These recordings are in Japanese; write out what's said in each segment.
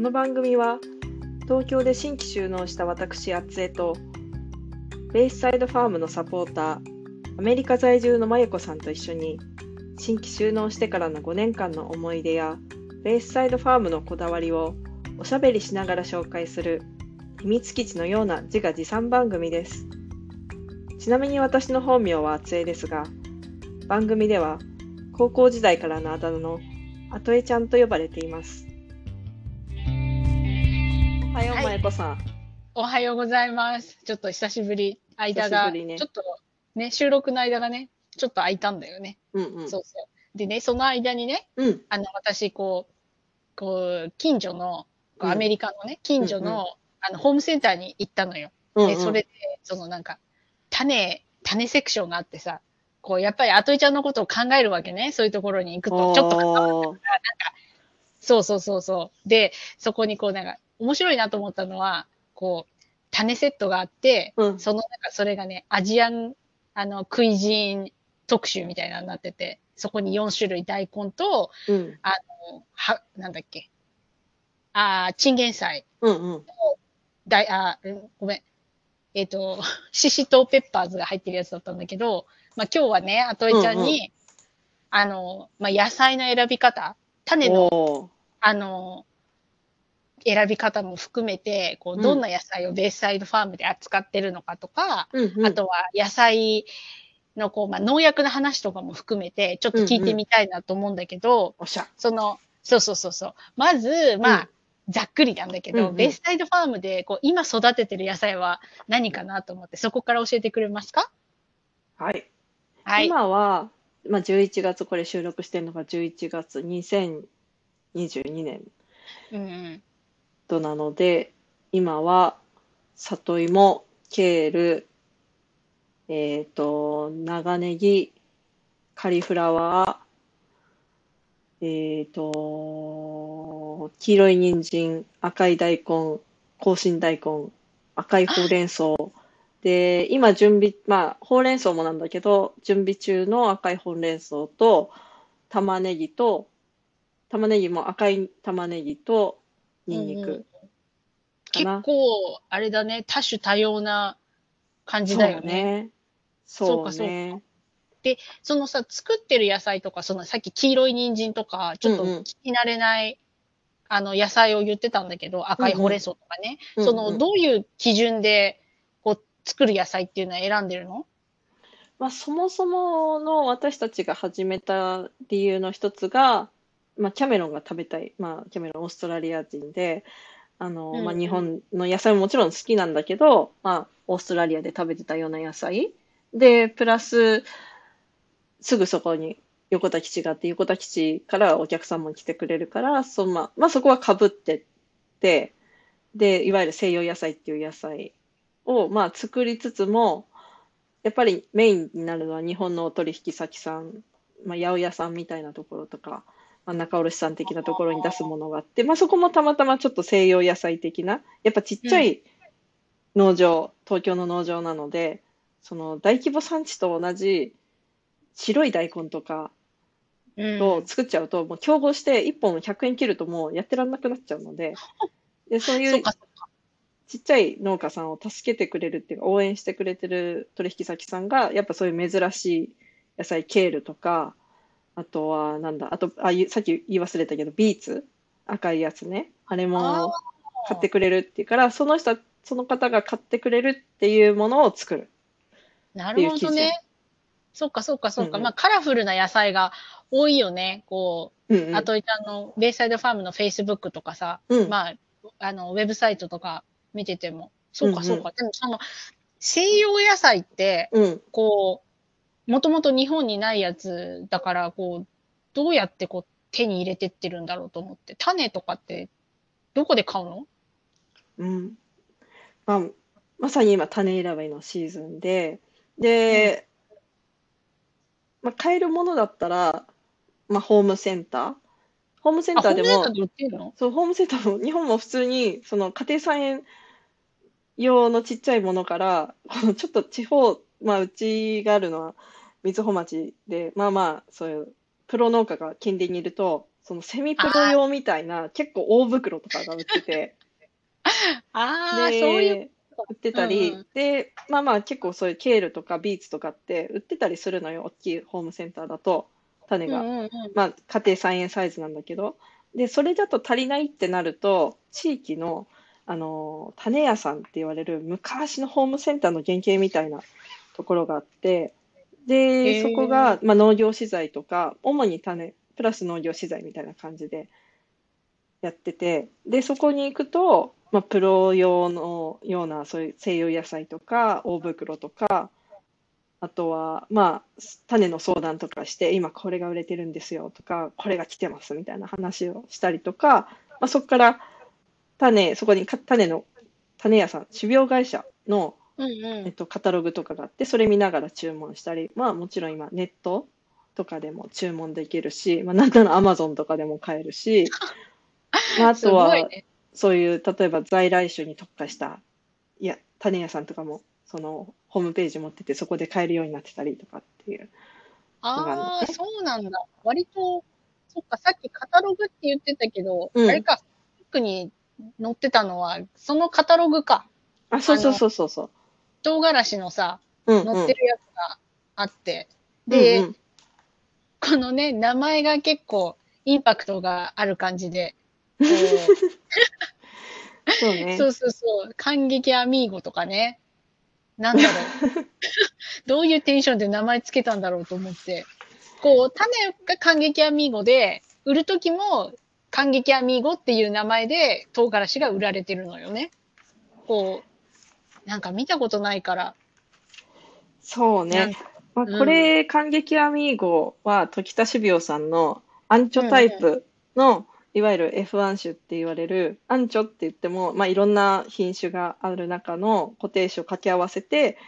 この番組は東京で新規就農した私あつえとベイスサイドファームのサポーターアメリカ在住のまゆこさんと一緒に新規就農してからの5年間の思い出やベイスサイドファームのこだわりをおしゃべりしながら紹介する秘密基地のような自画自賛番組です。ちなみに私の本名はあつえですが番組では高校時代からのあだ名のあとえちゃんと呼ばれています。おはよう、はいまゆこさん。おはようございます。ちょっと久しぶり、間が、ねちょっとね、収録の間がね、ちょっと空いたんだよね。うんうん。そうそう。でね、その間にね、うん。あの、私、こう、こう、近所の、こううんアメリカのね、近所の、うんうあの、ホームセンターに行ったのよ。うんで、それで、そのなんか、種、種セクションがあってさ、こう、やっぱり、あといちゃんのことを考えるわけね。そういうところに行くと、ちょっと関わおーそうそうそうそう。で、そこにこうなんか、面白いなと思ったのは、こう、種セットがあって、うんそのなんかそれがね、アジアン、あの、クイジーン特集みたいなのになってて、そこに4種類大根と、うん。あの、は、なんだっけ。あーチンゲン菜。うんうん。だい、あごめん。えっ、と、シシトウペッパーズが入ってるやつだったんだけど、まあ今日はね、あとえちゃんに、うんうあの、まあ野菜の選び方、種のあの、選び方も含めて、こうんう、どんな野菜をベースサイドファームで扱ってるのかとか、うんうん。あとは野菜のこう、まあ、農薬の話とかも含めて、ちょっと聞いてみたいなと思うんだけど、おっしゃ。その、そうそうそうそう。まず、まあ、ざっくりなんだけど、うんうんベースサイドファームで、こう、今育ててる野菜は何かなと思って、そこから教えてくれますか？はい。はい。今は、まあ、11月、これ収録してるのが11月2022年うんなので、今は、里芋、ケール、えっと、長ネギ、カリフラワー、えっと、黄色い人参、赤い大根、香辛大根、赤いほうれん草。で、今準備、まあ、ほうれん草もなんだけど、準備中の赤いほうれん草と、玉ねぎと、玉ねぎも赤い玉ねぎと、ニンニうんうクか結な。構、あれだね、多種多様な感じだよね。そうそうかそうね。そのさ、作ってる野菜とか、そのさっき黄色い人参とか、ちょっとうんうん聞き慣れない、あの、野菜を言ってたんだけど、赤いほうれん草とかね。うんうんその、どういう基準で、こう、作る野菜っていうのは選んでるの？まあ、そもそもの私たちが始めた理由の一つが、まあ、キャメロンが食べたい。まあ、キャメロンオーストラリア人で、あの、まあ、うんうん日本の野菜ももちろん好きなんだけど、まあ、オーストラリアで食べてたような野菜。で、プラス、すぐそこに横田基地があって、横田基地からお客さんも来てくれるから、そのまあ、まあ、そこは被ってって、で、いわゆる西洋野菜っていう野菜を、まあ、作りつつも、やっぱりメインになるのは日本のお取引先さん、まあ、八百屋さんみたいなところとか、まあ、仲卸さん的なところに出すものがあって、まあ、そこもたまたまちょっと西洋野菜的な、やっぱちっちゃい農場、東京の農場なので、その大規模産地と同じ白い大根とかうんを作っちゃうと、もう競合して1本100円切るともうやってらんなくなっちゃうので、でそういう。ちっちゃい農家さんを助けてくれるっていうか、応援してくれてる取引先さんが、やっぱそういう珍しい野菜、ケールとか、あとは、なんだ、あと、あ、ゆさっき言い忘れたけど、ビーツ、赤いやつね、あれあもー買ってくれるっていうから、その人、その方が買ってくれるっていうものを作る。なるほどね。そっかそっかそっか。うんうんまあ、カラフルな野菜が多いよね。こうんうんう、あといちゃんのベイサイドファームのフェイスブックとかさ、うんまあ、あの、ウェブサイトとか見てても、そううんうんかそうか。でもその、西洋野菜って、うん。こう、もともと日本にないやつだから、こう、どうやってこう、手に入れてってるんだろうと思って。種とかって、どこで買うの？うん。まあ、まさに今、種選びのシーズンで、で、まあ、買えるものだったら、まあ、ホームセンター。ホームセンあ、ターでもホームセンター、で売ってるの？そう、ホームセンターも、日本も普通に、その家庭菜園用のちっちゃいものから、このちょっと地方、まあ、うちがあるのは、瑞穂町で、まあまあ、そういう、プロ農家が近隣にいると、そのセミプロ用みたいな結構大袋とかが売ってて、ああ、そうで、いう、売ってたうんうりん、で、まあまあ結構そういうケールとかビーツとかって売ってたりするのよ、大きいホームセンターだと、種が。うんうんうん。まあ家庭菜園サイズなんだけど、で、それだと足りないってなると、地域の、あの、種屋さんって言われる昔のホームセンターの原型みたいなところがあって、で、そこが、まあ、農業資材とか、主に種、プラス農業資材みたいな感じでやってて、で、そこに行くと、まあ、プロ用のような、そういう西洋野菜とか、大袋とか、あとは、まあ、種の相談とかして、今これが売れてるんですよとか、これが来てますみたいな話をしたりとか、まあ、そこから種、そこにか種の、種屋さん、種苗会社の、うんえっうん。と、カタログとかがあって、それ見ながら注文したり、まあもちろん今ネットとかでも注文できるし、まあなんならアマゾンとかでも買えるし、まああすとはごいね。そういう、例えば在来種に特化した、いや、種屋さんとかも、そのホームページ持ってて、そこで買えるようになってたりとかっていう。のがあるのああ、そうなんだ。割と、そっか、さっきカタログって言ってたけど、うんあれか、スティックに載ってたのは、そのカタログか。あ、そうそうそうそうそう。唐辛子のさ、うんうん。載ってるやつがあって。で、うんうんこのね、名前が結構インパクトがある感じで、こ そうねう。そうそうそう、感激アミーゴとかね。なんだろう。どういうテンションで名前つけたんだろうと思って。こう、種が感激アミーゴで、売るときも感激アミーゴっていう名前で唐辛子が売られてるのよね。こう、なんか見たことないから。そうね。まあ、うんこれ、感激アミーゴは、時田種苗さんのアンチョタイプの、いわゆる F1 種って言われる、アンチョって言っても、まあ、いろんな品種がある中の固定種を掛け合わせて、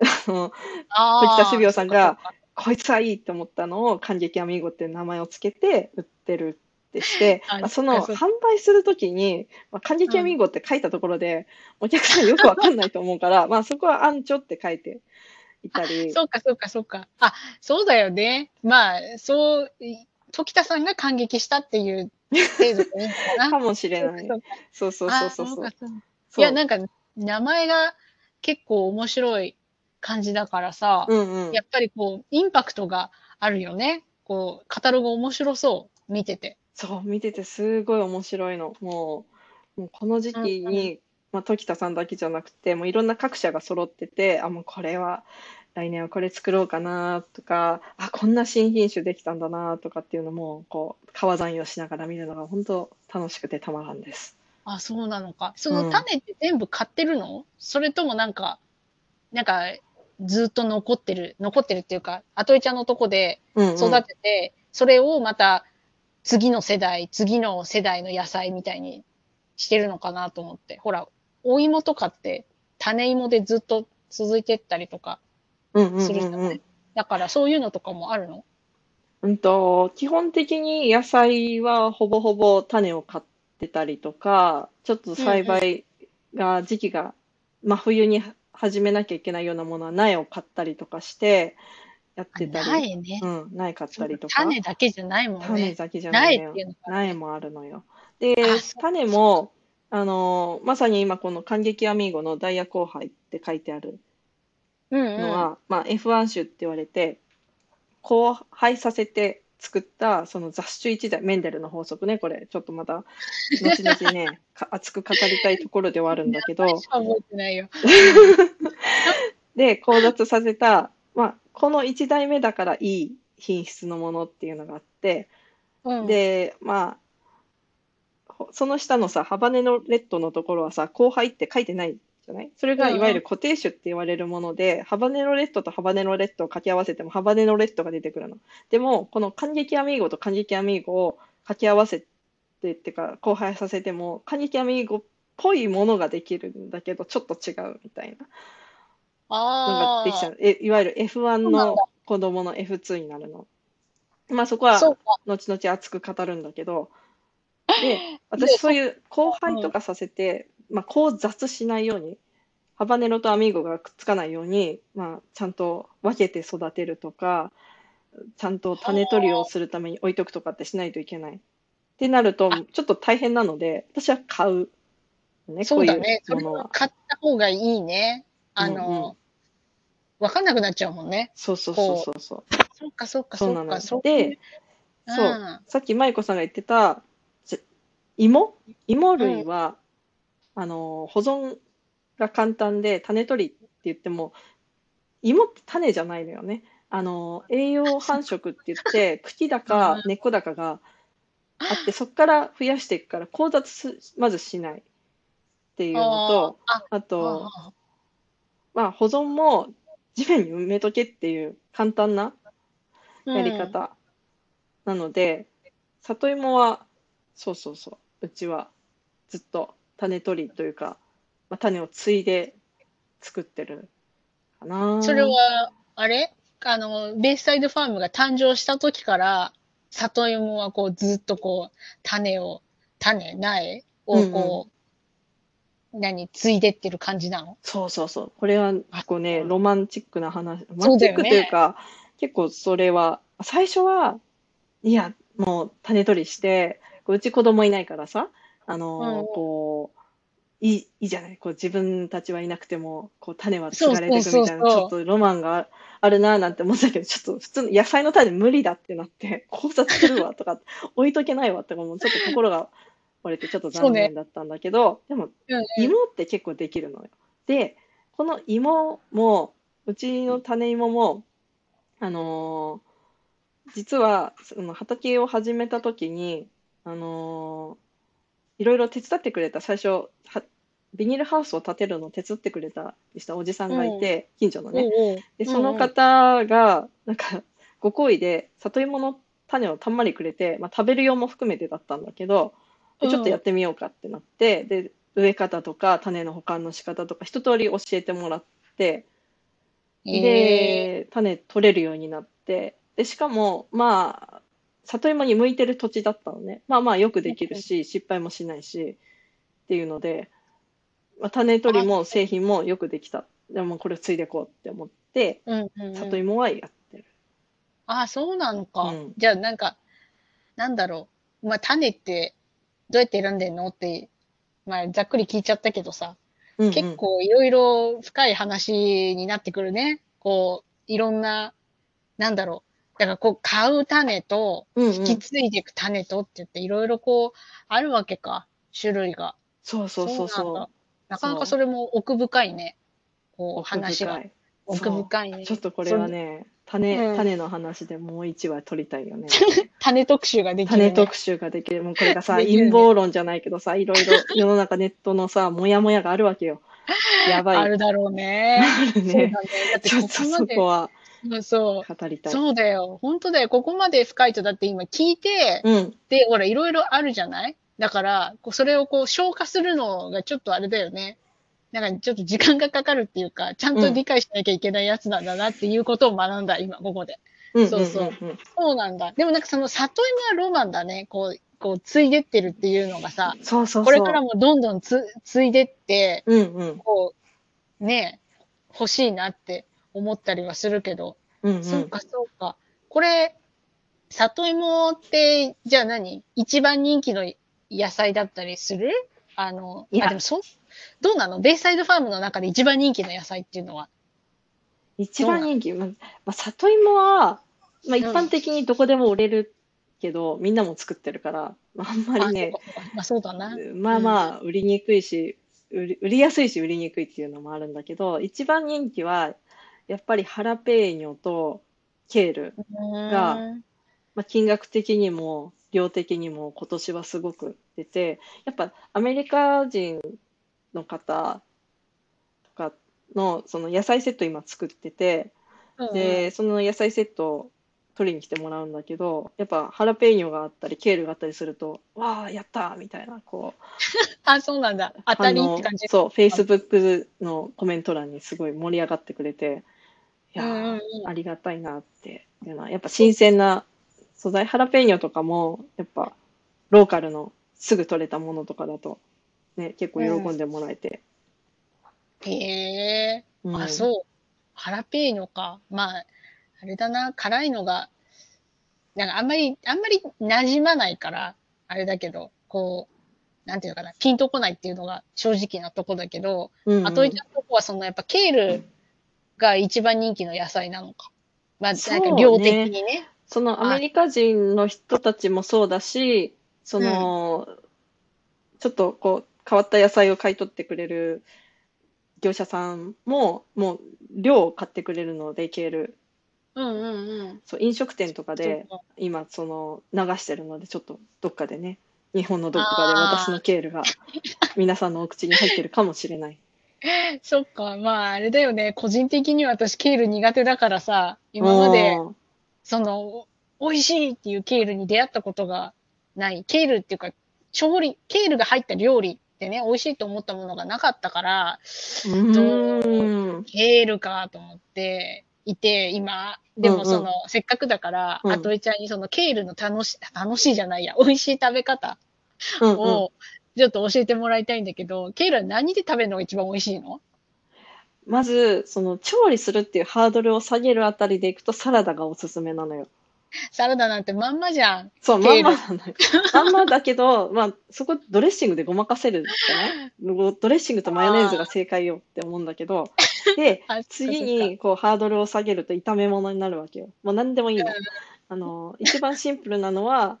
時田種苗さんがこいつはいいと思ったのを、感激アミーゴっていう名前をつけて売ってるってして、あまあ、その販売するときに、まあ、感激アミーゴって書いたところで、お客さんよくわかんないと思うから、まあ、そこはアンチョって書いていたり、そうか、そうか、そうか。あ、そうだよね。まあ、そう、い時田さんが感激したっていう程度でいいのかな。かもしれない。そうかそうそうあそうそうそうか。そうそういや、なんか、名前が結構面白い感じだからさ、うんうんや。っぱりこう、インパクトがあるよね。こう、カタログ面白そう、見てて。そう、見ててすごい面白いの。もう、もうこの時期うんうに、まあ、時田さんだけじゃなくて、もういろんな各社が揃ってて、あ、もうこれは、来年はこれ作ろうかなとか、あ、こんな新品種できたんだなとかっていうのも、こう、川残用しながら見るのが本当楽しくてたまらんです。あ、そうなのか。そうんの種って全部買ってるの、それともなんか、なんか、ずっと残ってる、残ってるっていうか、アトイちゃんのとこでうんうん。育てて、それをまた次の世代、次の世代の野菜みたいにしてるのかなと思って。ほら、お芋とかって種芋でずっと続いてったりとかするじゃない、うんうん。だからそういうのとかもあるの？うんと、基本的に野菜はほぼほぼ種を買ってたりとか、ちょっと栽培が時期が真冬に始めなきゃいけないようなものは苗を買ったりとかしてやってたり、苗ね。うん、苗買ったりとか、種だけじゃないもん種ね。だけじゃない。苗っていうのが苗もあるのよ。であ、そう種も、あの、まさに今この感激アミーゴのダイヤ交配って書いてあるうんうん。のは、まあ、F1 種って言われて、交配させて作ったその雑種一台、メンデルの法則ね、これ、ちょっとまた、後々ね、か 熱く語りたいところではあるんだけど、しか覚えてないよ。で、交雑させた、まあ、この1代目だからいい品質のものっていうのがあって、うん、で、まあ、ほその下のさ、ハバネロレッドのところはさ、交配って書いてないじゃない？それがいわゆる固定種って言われるもので、ハバネロレッドとハバネロレッドを掛け合わせてもハバネロレッドが出てくるの。でも、この感激アミーゴと感激アミーゴを掛け合わせてっていうか、交配させても、感激アミーゴっぽいものができるんだけど、ちょっと違うみたいなのがあできちゃう。え、いわゆる F1 そうなんのだ子供の F2 になるの。まあそこは。後々熱く語るんだけど、で、私そういう交配とかさせて、まあ交雑しないように、ハバネロとアミーゴがくっつかないように、まあちゃんと分けて育てるとか、ちゃんと種取りをするために置いとくとかってしないといけない。ってなると、ちょっと大変なので、私は買う。ね、そうだね。こういうものは。買った方がいいね。あの、うん。うんわかんなくなっちゃうもんね。そうそうそうそうそう。かそっかそうっか。そうで、うん。そう、さっき舞子さんが言ってた、じ芋？芋類は、あの、保存が簡単で、種取りって言っても、芋って種じゃないのよね。あの、栄養繁殖って言って、茎だか根っこだかがあって、そこから増やしていくから、交雑すまずしないっていうのと、あと、あまあ、保存も地面に埋めとけっていう簡単なーやり方なので、里芋は、そうそうそう、うちはずっと種取りというか、まあ、種を継いで作ってるかな。それは、あれ？あの、ベイサイドファームが誕生した時から、里芋はこうずっとこう、種を、種、苗をこう、何、継いでってる感じなの？そうそうそう。これは結構ね、うんロマンチックな話。ロマンチックというか、結構それは、最初は、いや、もう種取りして、こううち子供いないからさ、あのーうんこう、いい、いいじゃない？こう自分たちはいなくても、こう種は継がれていくみたいな、ちょっとロマンがあるななんて思ってたけど、ちょっと普通の野菜の種無理だってなって、考察するわとか、置いとけないわとか、もうちょっと心が折れてちょっと残念だったんだけど、でもうんうん芋って結構できるのよ。で、この芋も、うちの種芋も、あのー実は、その畑を始めた時に、あのーいろいろ手伝ってくれた、最初、はビニールハウスを建てるのを手伝ってくれたりしたおじさんがいて、近所のね。おうおうで、その方が、なんか、ご好意で、里芋の種をたんまりくれて、まあ、食べる用も含めてだったんだけど、でちょっとやってみようかってなって、で、植え方とか種の保管の仕方とか一通り教えてもらって、えで、種取れるようになって、で、しかも、まあ、里芋に向いてる土地だったのね。まあまあよくできるし、失敗もしないし、っていうので、まあ、種取りも製品もよくできた。でもこれを継いでいこうって思って、ーうんうんうん里芋はやってる。あ、そうなのか。うんじゃあ、なんか、なんだろう。まあ、種って、どうやって選んでんの？って、まあ、ざっくり聞いちゃったけどさ、うんうん結構いろいろ深い話になってくるね。こう、いろんな、なんだろう。だから、こう、買う種と、引き継いでいく種とって言って、いろいろこう、あるわけか。種類が。そうそうそうそうななかなかそれも奥深いね。こう。う、話が。い。奥深いね。ちょっとこれはね、種、うん種の話でもう一話取りたいよね。種特集ができる、ね。種特集ができる。もうこれがさ、ね陰謀論じゃないけどさ、いろいろ 世の中ネットのさ、もやもやがあるわけよ。やばい。あるだろうね。ね。だね。だってちょっとここそこはうんそう。語りたい。そうだよ。本当だよ。ここまで深いとだって今聞いて、うん。で、ほら、いろいろあるじゃない？だから、それをこう消化するのがちょっとあれだよね。なんかちょっと時間がかかるっていうか、ちゃんと理解しなきゃいけないやつなんだなっていうことを学んだ、今、ここで。うんそうそうそうなんだ。でもなんかその里芋はロマンだね。こう、こう、継いでってるっていうのがさ、そうそうそう。これからもどんどんつ継いでって、うんうん。こう、ね、欲しいなって思ったりはするけど、うんうん。そうか、そうか。これ、里芋って、じゃあ何？一番人気の野菜だったりする？あの、いやあ、でもそ、どうなの？ベイサイドファームの中で一番人気の野菜っていうのは。一番人気、まあ、まあ、里芋は、まあ、一般的にどこでも売れるけど、みんなも作ってるから、まあ、あんまりね、まあそうだな。まあまあ、売りにくいし、売り売りやすいし、売りにくいっていうのもあるんだけど、一番人気は、やっぱりハラペーニョとケール。がうんまあ、金額的にも、量的にも今年はすごく出て、やっぱアメリカ人の方とかのその野菜セット今作ってて、で、その野菜セットを取りに来てもらうんだけど、やっぱハラペーニョがあったり、ケールがあったりすると、わあ、やったーみたいな、こう、あ、そうなんだ。当たりって感じ？そう、Facebook のコメント欄にすごい盛り上がってくれて、いやー、うんうんうんありがたいなっていうのは、やっぱ新鮮な素材、ハラペーニョとかも、やっぱローカルのすぐ取れたものとかだと、ね、結構喜んでもらえて。へえ。うんあ、そう。ハラペーニョか。まあ、あれだな、辛いのが、なんかあんまり、あんまり馴染まないから、あれだけど、こう、なんていうのかな、ピンとこないっていうのが正直なとこだけど、うんうんあといちゃんのとこはそのやっぱケールが一番人気の野菜なのか。まあ、なんか量的にね。そのアメリカ人の人たちもそうだし、その、ちょっとこう変わった野菜を買い取ってくれる業者さんも、もう量を買ってくれるので、ケール。うんうんうん。そう、飲食店とかで今、その、流してるので、ちょっとどっかでね、日本のどっかで私のケールが皆さんのお口に入ってるかもしれない。そっか、まああれだよね。個人的には私ケール苦手だからさ、今まで、うんその、美味しいっていうケールに出会ったことがない。ケールっていうか、調理、ケールが入った料理ってね、美味しいと思ったものがなかったから、うーん。ケールかと思っていて、今、でうんうん。もその、せっかくだから、うん。あといちゃんにそのケールの楽し、楽しいじゃないや、美味しい食べ方うんうん。を、ちょっと教えてもらいたいんだけど、ケールは何で食べるのが一番美味しいの？まず、その調理するっていうハードルを下げるあたりでいくとサラダがおすすめなのよ。サラダなんてまんまじゃん。そう、まんまなのよ。まんまだけど、まあ、そこドレッシングでごまかせるじゃないドレッシングとマヨネーズが正解よって思うんだけど、であ、次にこうハードルを下げると炒め物になるわけよ。もう何でもいいの。あの、一番シンプルなのは、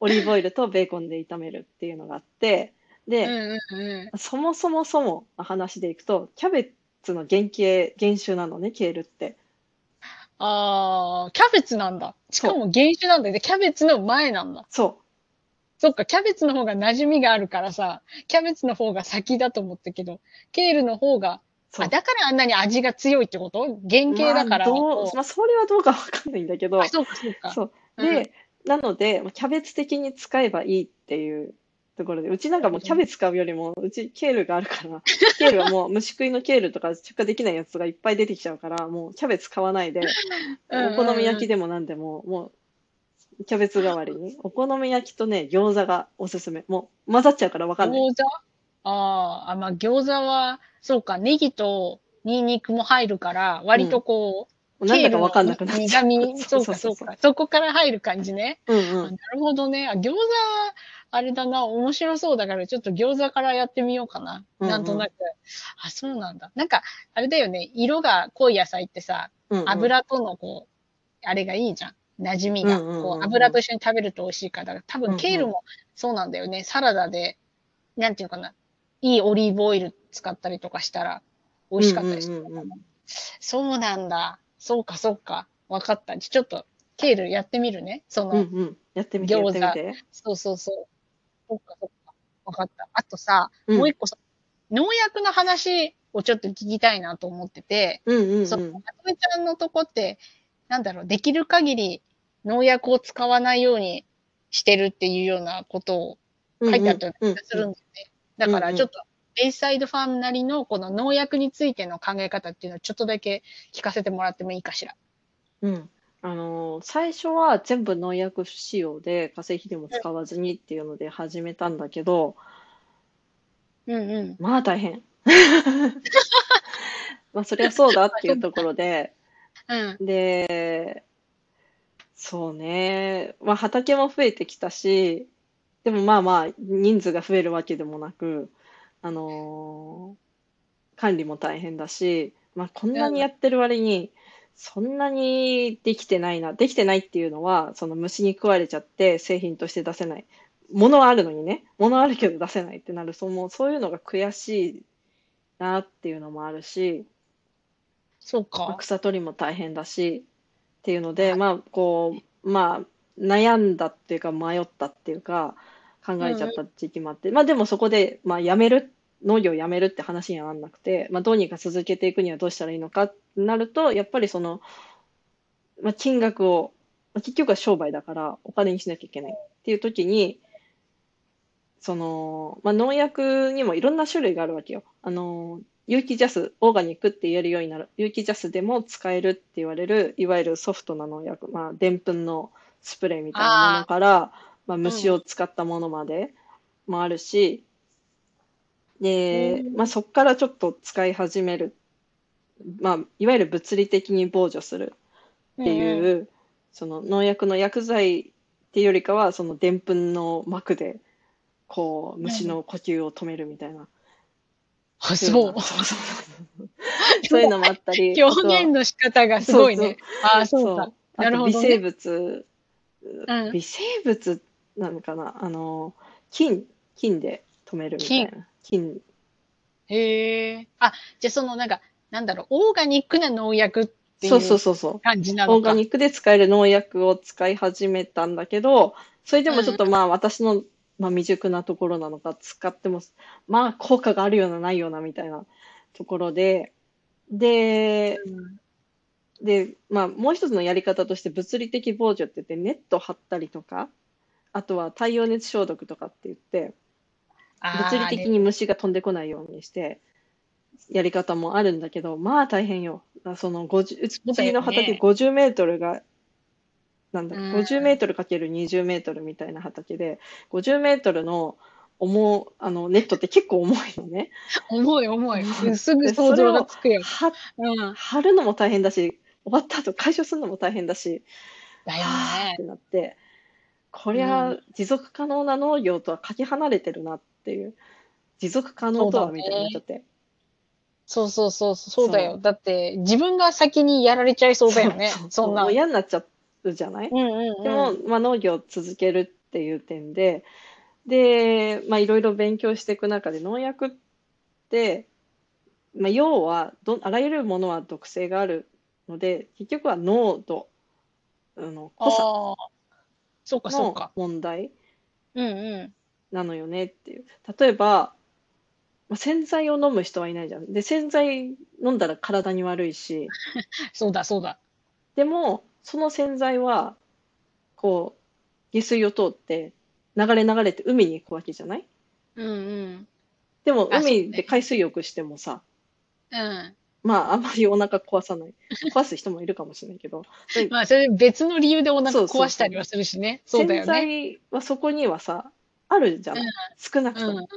オリーブオイルとベーコンで炒めるっていうのがあって、で、うんうんうん。そもそもそもの話でいくと、キャベツの原型、原種なのね、ケールって。あー、キャベツなんだ。しかも原種なんだよね。キャベツの前なんだ。そそっか、キャベツの方が馴染みがあるからさ、キャベツの方が先だと思ったけど、ケールの方が、う、そうあ、。だからあんなに味が強いってこと？原型だから。まあ、どこううまあ、それはどうかわかんないんだけどあ、、そうか、そうか。そう。うんで、なので、キャベツ的に使えばいいっていうところで、うちなんかもうキャベツ買うよりも、うちケールがあるから、ケールはもう虫食いのケールとか出荷できないやつがいっぱい出てきちゃうから、もうキャベツ買わないで、お好み焼きでも何でも、もう、キャベツ代わりに、お好み焼きとね、餃子がおすすめ。もう混ざっちゃうからわかんない。餃子？あーあ、まあ餃子は、そうか、ネギとニンニクも入るから、割とこう、もうなんだかわかんなくなっちゃう。苦味、そうか、そうか。そこから入る感じね。うんうあん。なるほどね。あ、餃子、あれだな、面白そうだから、ちょっと餃子からやってみようかな。うんうんなんとなく。あ、そうなんだ。なんか、あれだよね、色が濃い野菜ってさ、うんうん油とのこう、あれがいいじゃん。馴染みが。こう、油と一緒に食べると美味しいから。多分、ケールもそうなんだよね。サラダで、なんていうかな、いいオリーブオイル使ったりとかしたら、美味しかったりするそうなんだ。そうか、そうか。わかった。ちょっと、ケールやってみるね。その、うんうん。やってみて、やってみて。そうそうそう。そっかそっか。わかった。あとさ、うんもう一個さ、農薬の話をちょっと聞きたいなと思ってて、うんうんうん。その、まとめちゃんのとこって、なんだろう、できる限り農薬を使わないようにしてるっていうようなことを書いてあったような気がするんだよね。だからちょっと、ベイサイドファームなりのこの農薬についての考え方っていうのをちょっとだけ聞かせてもらってもいいかしら。うん。あのー最初は全部農薬不使用で化成肥料も使わずにっていうので始めたんだけど、うんうん。まあ大変。まあそりゃそうだっていうところで、うん。で、そうね、まあ畑も増えてきたし、でもまあまあ人数が増えるわけでもなく、あのー管理も大変だし、まあこんなにやってる割に、そんなにできてないな。できてないっていうのは、その虫に食われちゃって製品として出せない。ものはあるのにね、ものはあるけど出せないってなると、もうそういうのが悔しいなっていうのもあるし、そうまあか。草取りも大変だしっていうので、まあこうまあ悩んだっていうか迷ったっていうか考えちゃった時期もあって、まあでもそこでまあやめる農業をやめるって話にはなんなくて、まあ、どうにか続けていくにはどうしたらいいのかってなるとやっぱりその、まあ、金額を、まあ、結局は商売だからお金にしなきゃいけないっていう時にその、まあ、農薬にもいろんな種類があるわけよ。あの有機ジャス、オーガニックって言えるようになる、有機ジャスでも使えるって言われる、いわゆるソフトな農薬、まあ、でんぷんのスプレーみたいなものから、まあ、虫を使ったものまでもあるし、で、うんまあ、そこからちょっと使い始める、まあ、いわゆる物理的に防除するっていう、その農薬の薬剤っていうよりかは、そのでんぷんの膜で、こう、虫の呼吸を止めるみたいな。あ、そう。そういうのもあったり。表現の仕方がすごいね。ああ、そうか。あなるほど、と微生ね。物、うん微生物なのかな？あの、菌、菌で止めるみたいな。菌。へえ。あ、じゃあそのなんか、なんだろう、オーガニックな農薬っていそうそううそうそう。感じなのか。オーガニックで使える農薬を使い始めたんだけど、それでもちょっとまあ私の、まあ、未熟なところなのか、使っても、まあ効果があるようなないようなみたいなところで、で、うんで、まあもう一つのやり方として物理的防除って言ってネット張ったりとか、あとは太陽熱消毒とかって言って、物理的に虫が飛んでこないようにして、やり方もあるんだけど、まあ大変よ。その50、うちの畑50メートルが、なんだ、うん50メートルかける20メートルみたいな畑で、50メートルの重、あの、ネットって結構重いのね。重い重い。すぐ想像がつくよ。は、うん。張るのも大変だし、終わった後解消するのも大変だし、だよねって。なって、こりゃう持続可能な農業とはかけ離れてるなっていう、持続可能とはみたいになっちゃって。そうそうそう、そうだよ。だって、自分が先にやられちゃいそうだよね。そんな。嫌になっちゃうじゃない、うんうんうん。でも、まあ、農業を続けるっていう点で、で、まあ、いろいろ勉強していく中で農薬って、まあ、要はど、あらゆるものは毒性があるので、結局は濃度、あの濃さああ。そうかそうのか。問題うんうん。なのよねっていう。例えば、まあ、洗剤を飲む人はいないじゃん。で、洗剤飲んだら体に悪いし、そうだそうだ。でも、その洗剤は、こう、下水を通って、流れ流れて海に行くわけじゃない？うんうん。でも、あそうね海で海水浴してもさ、うん。まあ、あんまりお腹壊さない。壊す人もいるかもしれないけど、で まあ、それ別の理由でお腹そうそうそう壊したりはするしね。そうだよ洗ね。剤はそこにはさ、あるじゃない、うん少なくうんとも。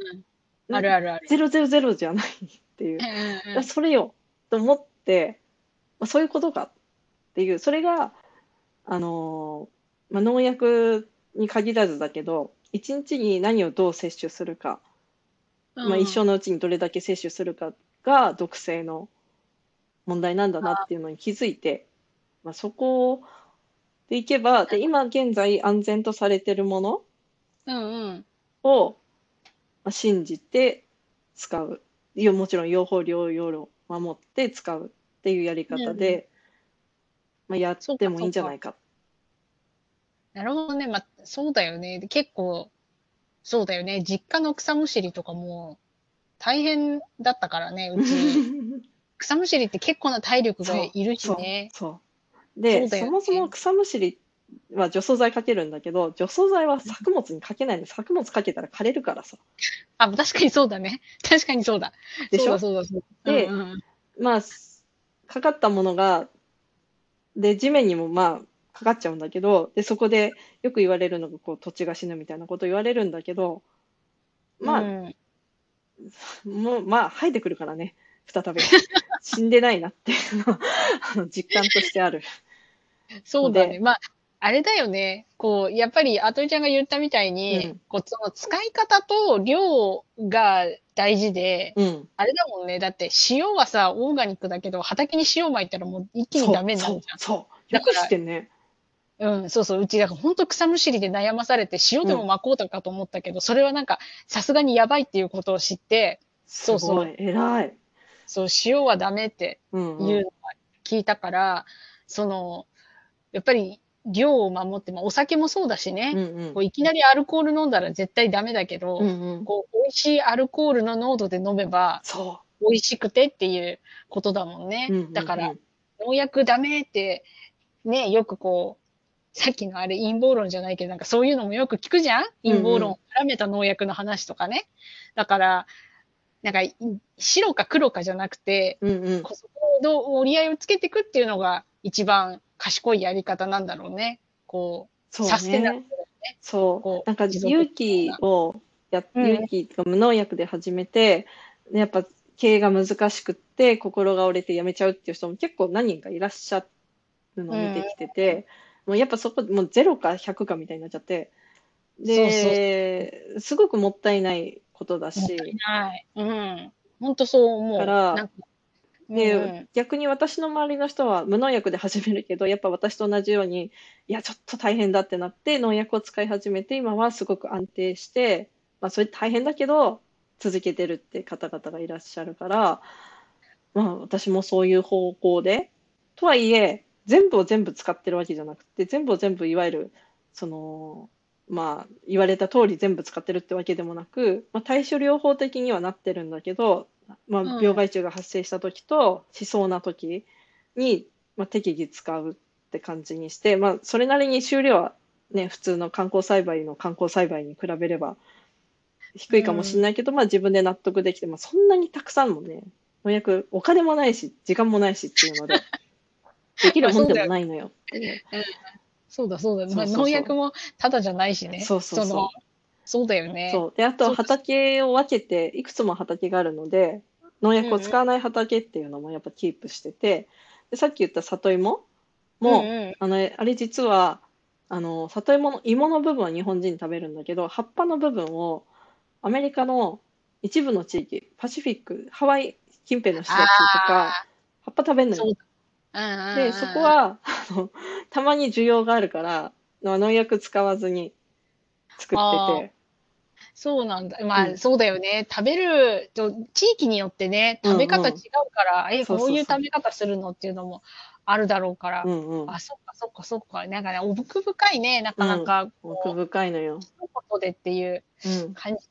うん。あるあるある。ゼロゼロゼロじゃないっていう。うんうんそれよと思って、まあ、そういうことかっていう、それが、あのーまあ、農薬に限らずだけど、一日に何をどう摂取するか、うん。まあ、一生のうちにどれだけ摂取するかが毒性の問題なんだなっていうのに気づいて、まあ、そこでいけば、で今現在安全とされているものうんうん。をまあ信じて使う。いやもちろん用法療養を守って使うっていうやり方で、まあ、やってもいいんじゃないか。なるほどね。まあ、そうだよね。で結構、そうだよね。実家の草むしりとかも大変だったからね、うち。草むしりって結構な体力がいるしね。そう。そうでそそうだよねもそも草むしりは除草剤かけるんだけど、除草剤は作物にかけないで、作物かけたら枯れるからさ。あ、確かにそうだね。確かにそうだ。でしょ？そうだそうだ。でうんうんまあ、かかったものが、で、地面にもまあ、かかっちゃうんだけど、で、そこでよく言われるのが、こう、土地が死ぬみたいなこと言われるんだけど、まあ、うんもう、まあ、生えてくるからね、再び。死んでないなっていうのは、あの実感としてある。そうだね。でまあ、あれだよね。こう、やっぱり、あとりちゃんが言ったみたいに、うんこう、その使い方と量が大事で、うん。あれだもんね。だって、塩はさ、オーガニックだけど、畑に塩撒いたらもう一気にダメになるじゃん。そう、そう。よく知ってんね。うん、そうそう。うち、だから本当草むしりで悩まされて、塩でも撒こうとかと思ったけど、それはなんか、さすがにやばいっていうことを知って、すそうそう偉い。そう、塩はダメってうん、うん。いうのが聞いたから、その、やっぱり量を守って、まあお酒もそうだしね、うんうんこういきなりアルコール飲んだら絶対ダメだけど、うんうん。こう美味しいアルコールの濃度で飲めばそ美味しくてっていうことだもんね。う。うんうんうんだから、、農薬ダメって、ね、よくこう、さっきのあれ陰謀論じゃないけど、なんかそういうのもよく聞くじゃん？陰謀論を絡めた農薬の話とかね。だから、なんかい白か黒かじゃなくて、うんうん。こそこの折り合いをつけていくっていうのが一番賢いやり方なんだろうね。こう、そうサステナブルね。そうなんか勇気をや、うん勇気とか無農薬で始めて、やっぱ経営が難しくって心が折れて辞めちゃうっていう人も結構何人かいらっしゃるのを見てきてて、もうやっぱそこ、もう0か100かみたいになっちゃって、で、すごくもったいないことだもったいし、ない。うん。本当そう思う。からなんかで、うん。逆に私の周りの人は無農薬で始めるけど、やっぱ私と同じように、いや、ちょっと大変だってなって、農薬を使い始めて、今はすごく安定して、まあ、それ大変だけど、続けてるって方々がいらっしゃるから、まあ、私もそういう方向で、とはいえ、全部を全部使ってるわけじゃなくて、全部を全部、いわゆる、その、まあ、言われた通り全部使ってるってわけでもなく、まあ、対処療法的にはなってるんだけど、まあ、うん病害虫が発生した時と、しそうな時に、まあ、適宜使うって感じにして、まあ、それなりに収量はね、普通の観光栽培の観光栽培に比べれば低いかもしれないけど、まあ自分で納得できて、まあそんなにたくさんもね、農薬、お金もないし、時間もないしっていうので、できるもんでもないのよっていう。そうだそうだ。まあ、そうそうそう農薬もただじゃないしね。そうそうそうのそうだよね。そう。で、あと畑を分けて、いくつも畑があるので、農薬を使わない畑っていうのもやっぱキープしてて、で、さっき言った里芋も、うんうん。あの、あれ実は、あの、里芋の芋の部分は日本人食べるんだけど、葉っぱの部分をアメリカの一部の地域、パシフィック、ハワイ近辺の人たちとか、葉っぱ食べるのよ。で、そこ、は、あの、たまに需要があるから、まあ農薬使わずに作ってて、そうなんだ。まあ、うんそうだよね。食べると、地域によってね、食べ方違うから、え、そうそうそうこういう食べ方するのっていうのもあるだろうから。うんうん。あ、そっかそっかそっか。なんかね、奥深いね、なかなか、奥深いのよ。一言でっていううん。感じじ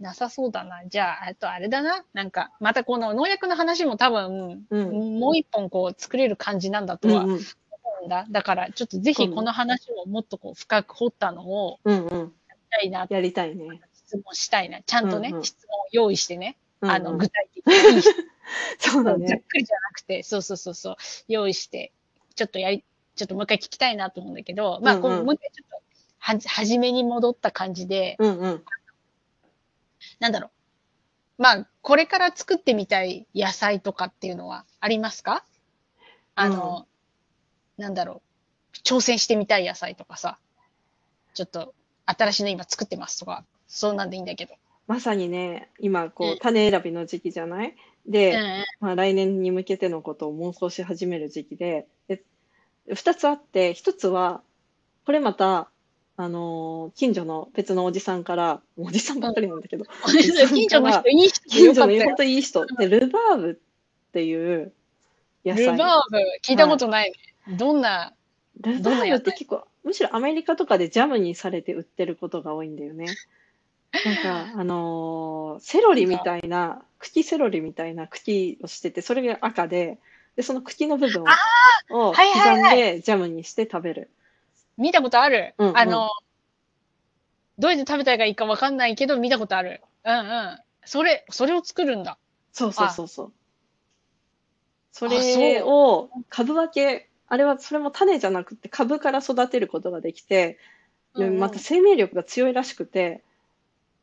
ゃなさそうだな。じゃあ、あとあれだな。なんか、またこの農薬の話も多分、うん。もう一本こう作れる感じなんだとは思うんうん。うんだ。だから、ちょっとぜひこの話をもっとこう深く掘ったのをうんうん。したいな、やりたいね。質問したいな。ちゃんとね、うんうん質問を用意してね。うんうんあの、具体的に そうだ問、ざっね。くりじゃなくて、そうそうそうそう、用意して、ちょっとやり、ちょっともう一回聞きたいなと思うんだけど、まあ、こううんうんもう一回ちょっと、はじ、初めに戻った感じで、うんうん。なんだろう。まあ、これから作ってみたい野菜とかっていうのはありますか？あの、なんだろう。挑戦してみたい野菜とかさ、ちょっと新しいの今作ってますとか、そんなんでいいんだけど。まさにね、今、こうんう、種選びの時期じゃない？うんで、うん。まあ、来年に向けてのことを妄想し始める時期で、で、二つあって、一つは、これまた、あのー近所の別のおじさんから、おじさんばっかりなんだけど、近所の人、いい人で近所の本。当にいい人。で、ルバーブっていう野菜。ルバーブ、聞いたことないね。どんな、ルバーブって結構、むしろアメリカとかでジャムにされて売ってることが多いんだよね。なんか、あのーセロリみたいな、茎セロリみたいな茎をしてて、それが赤で、で、その茎の部分ををはいはい刻んはいでジャムにして食べる。見たことある。うんうんあの、どうやって食べたらいいかわかんないけど、見たことある。うんうん。それ、それを作るんだ。そうそうそうそう。そあれを株分け、あれはそれも種じゃなくて株から育てることができて、でうんうんまた生命力が強いらしくて、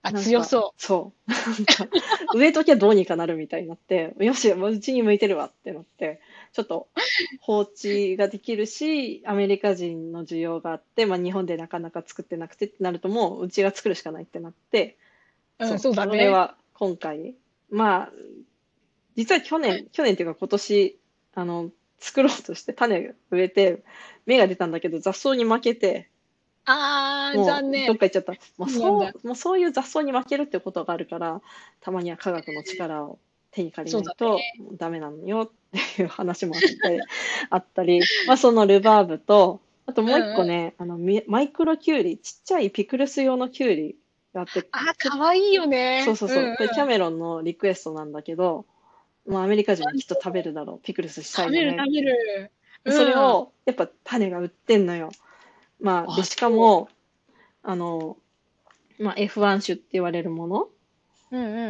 あ、強そそう。なんか、植えときゃどうにかなるみたいになって、よし、もううちに向いてるわってなって、ちょっと放置ができるし、アメリカ人の需要があって、まあ日本でなかなか作ってなくてってなるともううちが作るしかないってなって、う。うん、そうだね。それは今回、まあ、実は去年、去年っていうか今年、あの、作ろうとして種植えて、芽が出たんだけど雑草に負けて、あー、もう残念どっ。か行っちゃった。もうそうもうそういう雑草に負けるってことがあるから、たまには科学の力を手に借りないそうとだねダメなのよっていう話もあって、あったり、まあそのルバーブと、あともう一個ね、あの、みマイクロキュウリ、ちっちゃいピクルス用のキュウリがあって、あー、かわいいよね。そうそうそう、んんこれキャメロンのリクエストなんだけど、まあアメリカ人はきっと食べるだろう。ピクルスしたい食べる。食べる。でそれを、やっぱ種が売ってんのよ。まあ、あで、しかも、あの、まあ、F1 種って言われるもの。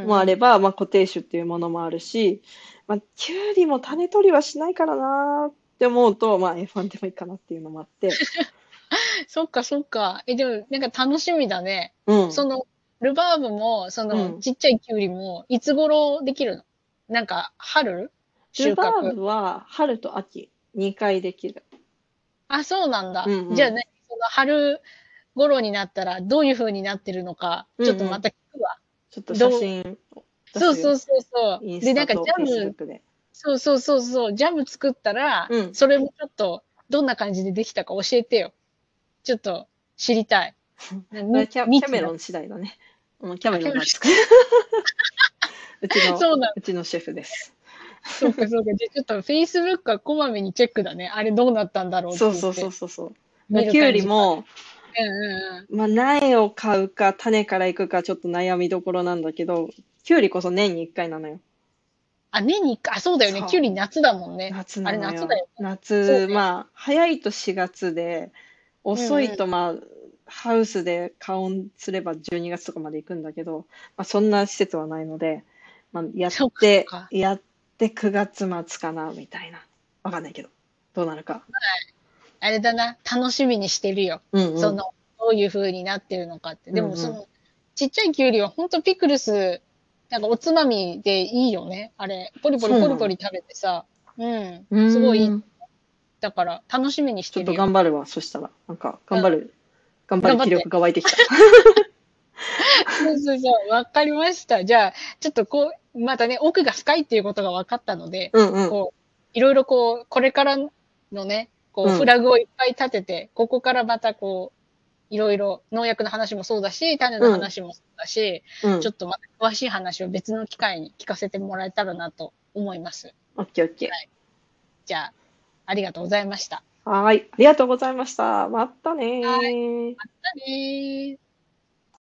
もあれば、まあ、固定種っていうものもあるし、まあ、キュウリも種取りはしないからなーって思うと、まあ、F1 でもいいかなっていうのもあって、そっかそっか。え、でも、なんか楽しみだね。うん。その、ルバーブも、その、うんちっちゃいキュウリも、いつ頃できるの？なんか、春？収ルバー穫。ブは春と秋2回できる。あ、そうなんだ。うんうんじゃあね、その春頃になったらどういう風になってるのか、ちょっとまた聞くわ。ちょっと写真そうそうそうそう。で、なんかジャム。そうそうそうそう、ジャム作ったら、うんそれもちょっとどんな感じでできたか教えてよ。ちょっと知りたい。キャみキャメロン次第だね。もうキャメロンが作る。うちの、そううちのシェフです。そうかそうか。じゃあちょっと Facebook はこまめにチェックだね。あれどうなったんだろうって。そうそうそうそうそう。きゅうりも、うんうんうん。まあ、苗を買うか、種から行くか、ちょっと悩みどころなんだけど、きゅうりこそ年に1回なのよ。あ、年に一回、あ、そうだよねそ。うキュウリ夏だもんね。夏なのよ。あれ夏だよ夏、ねまあ、早いと4月で、遅いとまあ、ハウスでカウンすれば12月とかまで行くんだけど、まあ、そんな施設はないので、まあ、やそうかってそうか、やって9月末かな、みたいな。わかんないけど、どうなるか。あれだな。楽しみにしてるよ。うんうん。その、どういう風になってるのかって。でうんうんもその、ちっちゃいキュウリはほんとピクルス、なんかおつまみでいいよね。あれ、ポリポリポリポリ食べてさ。うん。うんすごい。だから、楽しみにしちょっと。頑張るわ、そしたら。なんか、頑張る。頑張る気力が湧いてきた。そうそうそう。わかりました。じゃあ、ちょっとこう、またね、奥が深いっていうことが分かったので、うんうん。こう、いろいろこう、これからのね、こう、うんフラグをいっぱい立てて、ここからまたこう、いろいろ農薬の話もそうだし、種の話もそうだし、うんちょっとまた詳しい話を別の機会に聞かせてもらえたらなと思います。オッケーオッケー。じゃあ、ありがとうございました。はーい。ありがとうございました。またねまたねー。